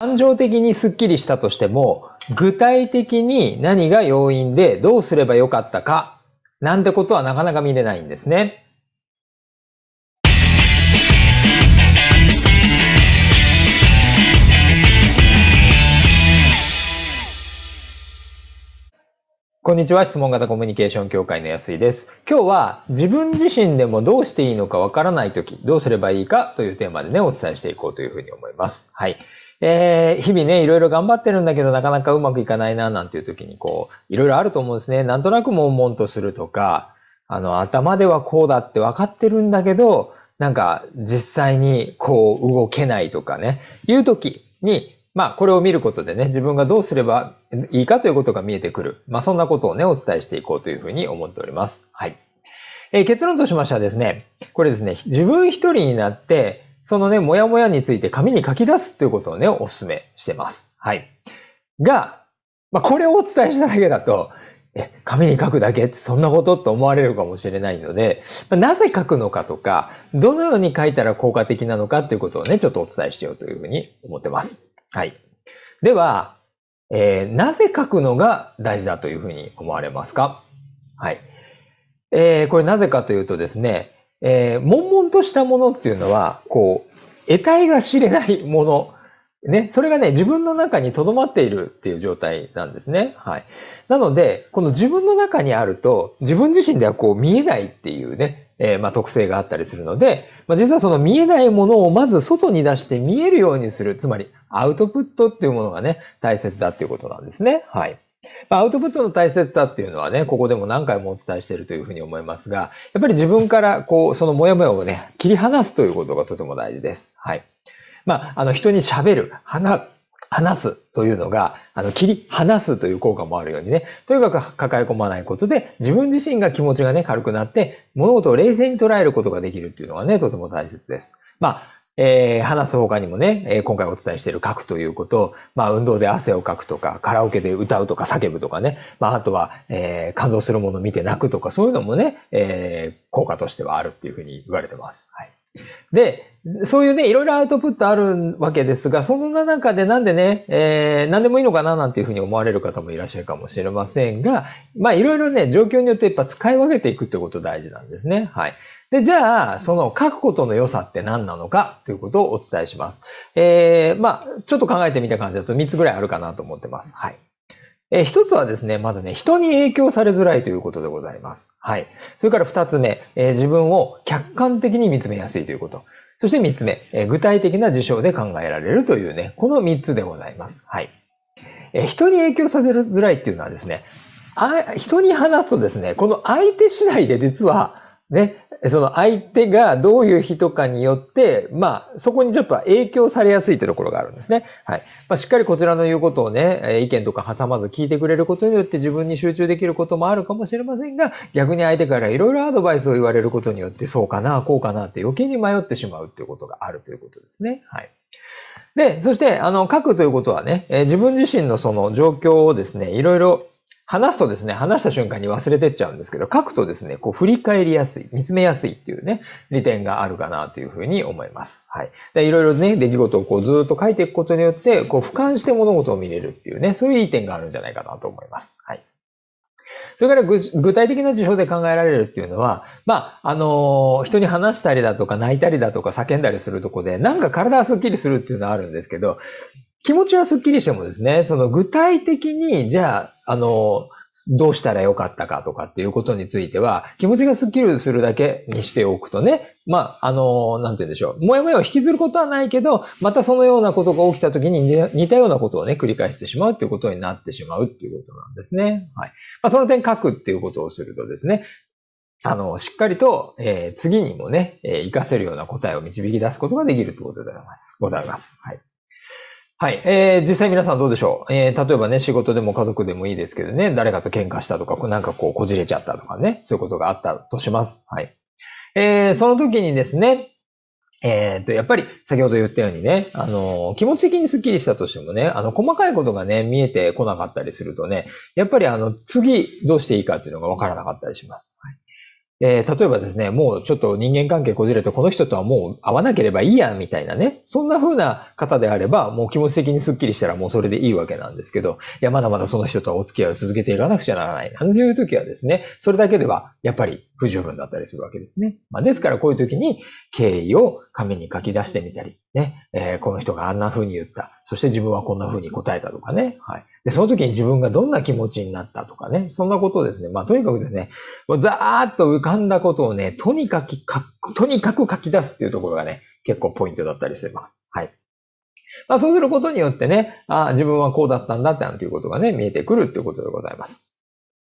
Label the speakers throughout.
Speaker 1: 感情的にスッキリしたとしても、具体的に何が要因でどうすればよかったか、なんてことはなかなか見れないんですね。こんにちは。質問型コミュニケーション協会の安井です。今日は自分自身でもどうしていいのかわからないとき、どうすればいいかというテーマでね、お伝えしていこうというふうに思います。はい。えー、日々ね、いろいろ頑張ってるんだけど、なかなかうまくいかないな、なんていう時に、こう、いろいろあると思うんですね。なんとなく悶々とするとか、あの、頭ではこうだって分かってるんだけど、なんか、実際にこう、動けないとかね、いう時に、まあ、これを見ることでね、自分がどうすればいいかということが見えてくる。まあ、そんなことをね、お伝えしていこうというふうに思っております。はい。えー、結論としましてはですね、これですね、自分一人になって、そのね、もやもやについて紙に書き出すということをね、お勧めしてます。はい。が、まあ、これをお伝えしただけだと、え、紙に書くだけってそんなことって思われるかもしれないので、まあ、なぜ書くのかとか、どのように書いたら効果的なのかっていうことをね、ちょっとお伝えしようというふうに思ってます。はい。では、えー、なぜ書くのが大事だというふうに思われますか？はい。えー、これなぜかというとですね、えー、悶々としたものっていうのは、こう、得体が知れないもの。ね、それがね、自分の中に留まっているっていう状態なんですね。はい。なので、この自分の中にあると、自分自身ではこう見えないっていうね、えー、まあ特性があったりするので、まあ実はその見えないものをまず外に出して見えるようにする。つまり、アウトプットっていうものがね、大切だっていうことなんですね。はい。ま、アウトプットの大切さっていうのはね、ここでも何回もお伝えしているというふうに思いますが、やっぱり自分からこう、そのモヤモヤをね、切り離すということがとても大事です。はい。まあ、あの、人に喋る、話、話すというのが、あの、切り離すという効果もあるようにね、とにかく抱え込まないことで、自分自身が気持ちがね、軽くなって、物事を冷静に捉えることができるっていうのがね、とても大切です。まあ、えー、話す他にもね、えー、今回お伝えしている書くということ、まあ、運動で汗をかくとか、カラオケで歌うとか叫ぶとかね、まあ、あとは、えー、感動するものを見て泣くとか、そういうのもね、えー、効果としてはあるっていうふうに言われてます。はい。で、そういうね、いろいろアウトプットあるわけですが、その中でなんでね、えー、何でもいいのかななんていうふうに思われる方もいらっしゃるかもしれませんが、まあいろいろね、状況によってやっぱ使い分けていくってこと大事なんですね。はい。で、じゃあ、その書くことの良さって何なのかということをお伝えします。えー、まあ、ちょっと考えてみた感じだと3つぐらいあるかなと思ってます。はい。えー、一つはですね、まずね、人に影響されづらいということでございます。はい。それから二つ目、えー、自分を客観的に見つめやすいということ。そして三つ目、えー、具体的な事象で考えられるというね、この三つでございます。はい。えー、人に影響させづらいっていうのはですね、あ人に話すとですね、この相手次第で実は、ね、その相手がどういう人かによって、まあ、そこにちょっと影響されやすいってところがあるんですね。はい。まあ、しっかりこちらの言うことをね、意見とか挟まず聞いてくれることによって自分に集中できることもあるかもしれませんが、逆に相手からいろいろアドバイスを言われることによって、そうかな、こうかなって余計に迷ってしまうっていうことがあるということですね。はい。で、そして、あの、書くということはね、え自分自身のその状況をですね、いろいろ話すとですね、話した瞬間に忘れてっちゃうんですけど、書くとですね、こう振り返りやすい、見つめやすいっていうね、利点があるかなというふうに思います。はい。でいろいろね、出来事をこうずっと書いていくことによって、こう俯瞰して物事を見れるっていうね、そういういい点があるんじゃないかなと思います。はい。それから具体的な事象で考えられるっていうのは、まあ、あのー、人に話したりだとか泣いたりだとか叫んだりするとこで、なんか体がスッキリするっていうのはあるんですけど、気持ちはスッキリしてもですね、その具体的に、じゃあ、あの、どうしたらよかったかとかっていうことについては、気持ちがスッキリするだけにしておくとね、まあ、あの、なんて言うんでしょう。もやもやを引きずることはないけど、またそのようなことが起きた時に似たようなことをね、繰り返してしまうっていうことになってしまうっていうことなんですね。はい。まあ、その点書くっていうことをするとですね、あの、しっかりと、えー、次にもね、えー、活かせるような答えを導き出すことができるということでございますございます。はい。はい。えー、実際皆さんどうでしょう？えー、例えばね、仕事でも家族でもいいですけどね、誰かと喧嘩したとか、なんかこう、こじれちゃったとかね、そういうことがあったとします。はい。えー、その時にですね、えっ、ー、と、やっぱり先ほど言ったようにね、あの、気持ち的にスッキリしたとしてもね、あの、細かいことがね、見えてこなかったりするとね、やっぱりあの、次どうしていいかっていうのがわからなかったりします。はいえー、例えばですね、もうちょっと人間関係こじれてこの人とはもう会わなければいいや、みたいなね。そんな風な方であれば、もう気持ち的にスッキリしたらもうそれでいいわけなんですけど、いや、まだまだその人とはお付き合いを続けていかなくちゃならない。なんていう時はですね、それだけではやっぱり不十分だったりするわけですね。まあ、ですからこういう時に経緯を紙に書き出してみたり、ね、えー、この人があんな風に言った。そして自分はこんな風に答えたとかね。はい。で、その時に自分がどんな気持ちになったとかね。そんなことをですね。まあ、とにかくですね、もうざーっと浮かんだことをね、とにかくとにかく書き出すっていうところがね、結構ポイントだったりします。はい。まあ、そうすることによってね、あ自分はこうだったんだってなんていうことがね、見えてくるっていうことでございます。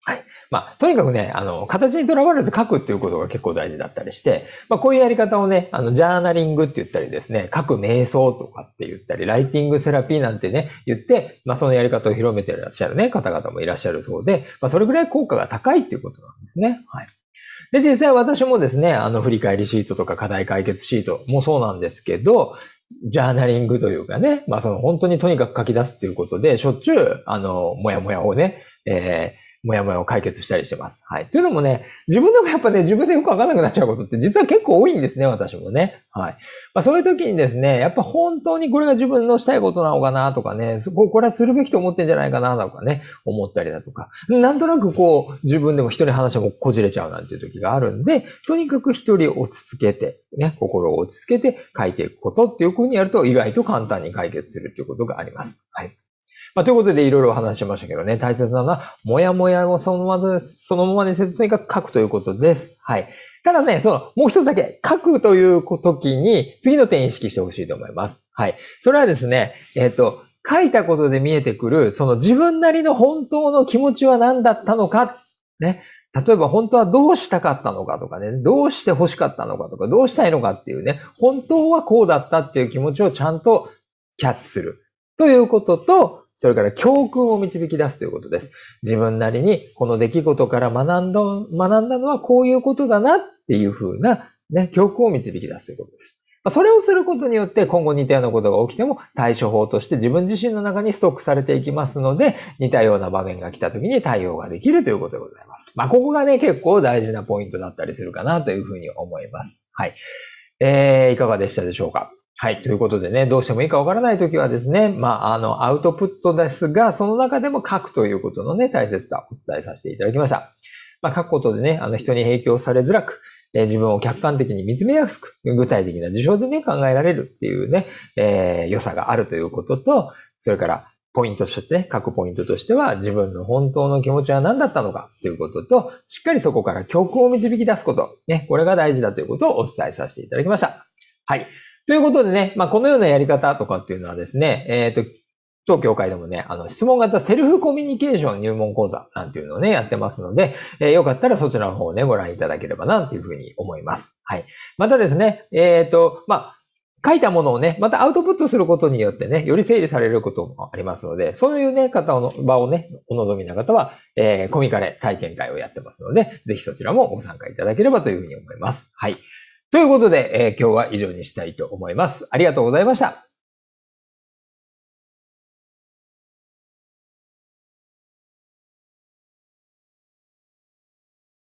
Speaker 1: はい。まあ、とにかくね、あの、形にとらわれず書くっていうことが結構大事だったりして、まあ、こういうやり方をね、あの、ジャーナリングって言ったりですね、書く瞑想とかって言ったり、ライティングセラピーなんてね、言って、まあ、そのやり方を広めていらっしゃるね、方々もいらっしゃるそうで、まあ、それぐらい効果が高いっていうことなんですね。はい。で、実際私もですね、あの、振り返りシートとか課題解決シートもそうなんですけど、ジャーナリングというかね、まあその本当にとにかく書き出すっていうことで、しょっちゅう、あの、もやもやをね、えー、もやもやを解決したりしてます。はい。というのもね、自分でもやっぱね、自分でよくわかんなくなっちゃうことって実は結構多いんですね、私もね。はい。まあそういう時にですね、やっぱ本当にこれが自分のしたいことなのかなとかね、これはするべきと思ってんじゃないかなとかね、思ったりだとか、なんとなくこう、自分でも人に話もこじれちゃうなんていう時があるんで、とにかく一人落ち着けて、ね、心を落ち着けて書いていくことっていうふうにやると意外と簡単に解決するっていうことがあります。はい。まあ、ということでいろいろお話しましたけどね、大切なのは、もやもやをそのまま、そのままにせず、とにかく書くということです。はい。ただね、その、もう一つだけ、書くという時に、次の点意識してほしいと思います。はい。それはですね、えっ、ー、と、書いたことで見えてくる、その自分なりの本当の気持ちは何だったのか、ね。例えば本当はどうしたかったのかとかね、どうして欲しかったのかとか、どうしたいのかっていうね、本当はこうだったっていう気持ちをちゃんとキャッチする。ということと、それから教訓を導き出すということです。自分なりにこの出来事から学んだ、学んだのはこういうことだなっていうふうな、ね、教訓を導き出すということです。それをすることによって今後似たようなことが起きても対処法として自分自身の中にストックされていきますので、似たような場面が来た時に対応ができるということでございます。まあ、ここがね、結構大事なポイントだったりするかなというふうに思います。はい。えー、いかがでしたでしょうか？はい。ということでね、どうしてもいいかわからないときはですね、まあ、あの、アウトプットですが、その中でも書くということのね、大切さをお伝えさせていただきました。まあ、書くことでね、あの、人に影響されづらく、えー、自分を客観的に見つめやすく、具体的な事象でね、考えられるっていうね、えー、良さがあるということと、それから、ポイントとしてね、書くポイントとしては、自分の本当の気持ちは何だったのかということと、しっかりそこから教訓を導き出すこと、ね、これが大事だということをお伝えさせていただきました。はい。ということでね、まあ、このようなやり方とかっていうのはですね、えっ、ー、と、当協会でもね、あの、質問型セルフコミュニケーション入門講座なんていうのをね、やってますので、えー、よかったらそちらの方をね、ご覧いただければな、というふうに思います。はい。またですね、えっ、ー、と、まあ、書いたものをね、またアウトプットすることによってね、より整理されることもありますので、そういうね、方の場をね、お望みな方は、えー、コミカレ体験会をやってますので、ぜひそちらもご参加いただければというふうに思います。はい。ということで、えー、今日は以上にしたいと思います。ありがとうございました。